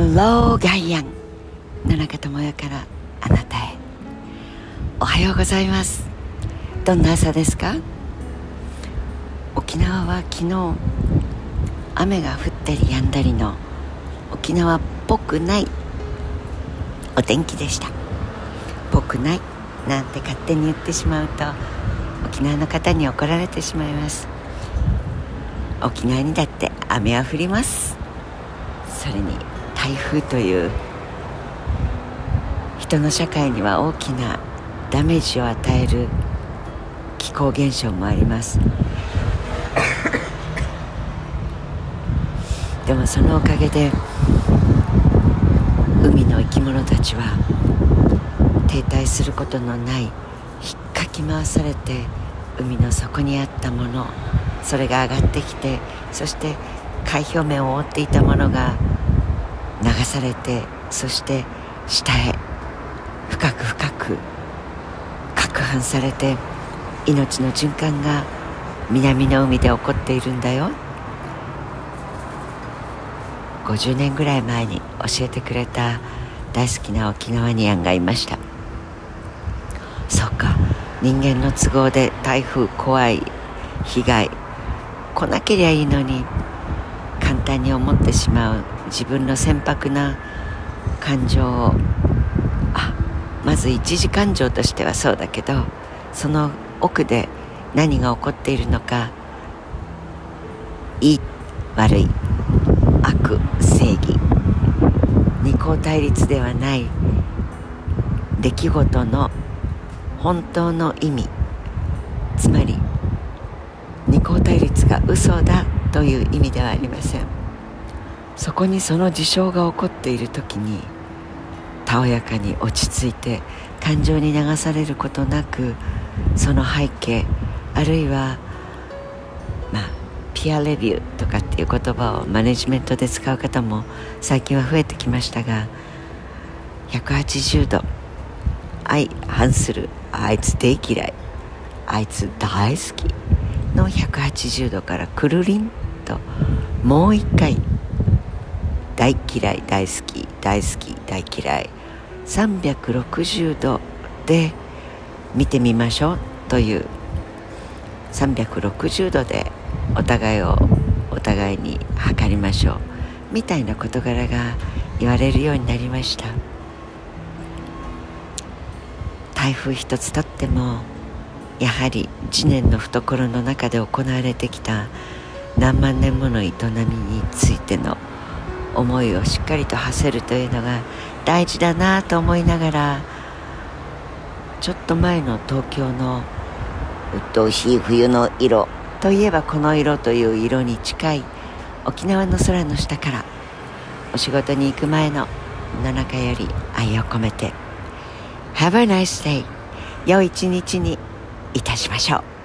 ローガイアン。野中智代からあなたへ。おはようございます。どんな朝ですか？沖縄は昨日雨が降ったり止んだりの沖縄っぽくないお天気でした。ぽくないなんて勝手に言ってしまうと沖縄の方に怒られてしまいます。沖縄にだって雨は降ります。それに台風という人の社会には大きなダメージを与える気候現象もあります。でもそのおかげで海の生き物たちは停滞することのない引っかき回されて海の底にあったものそれが上がってきてそして海表面を覆っていたものがされてそして下へ深く深く攪拌されて命の循環が南の海で起こっているんだよ。50年ぐらい前に教えてくれた大好きな沖縄ニアンがいました。そうか人間の都合で台風怖い被害来なけりゃいいのに簡単に思ってしまう自分の船舶な感情を。あまず一時感情としてはそうだけどその奥で何が起こっているのかいい悪い悪正義二項対立ではない出来事の本当の意味つまり二項対立が嘘だという意味ではありません。そこにその事象が起こっている時にたおやかに落ち着いて感情に流されることなくその背景あるいはまあピアレビューとかっていう言葉をマネジメントで使う方も最近は増えてきましたが180度相反するあいつ大嫌いあいつ大好きの180度からくるりんともう一回大嫌い大好き大好き大嫌い。360度で見てみましょうという。360度でお互いをお互いに測りましょうみたいな事柄が言われるようになりました。台風一つとってもやはり次年の懐の中で行われてきた何万年もの営みについての思いをしっかりと馳せるというのが大事だなと思いながらちょっと前の東京の鬱陶しい冬の色といえばこの色という色に近い沖縄の空の下からお仕事に行く前の野中より愛を込めて Have a nice day 良い一日にいたしましょう。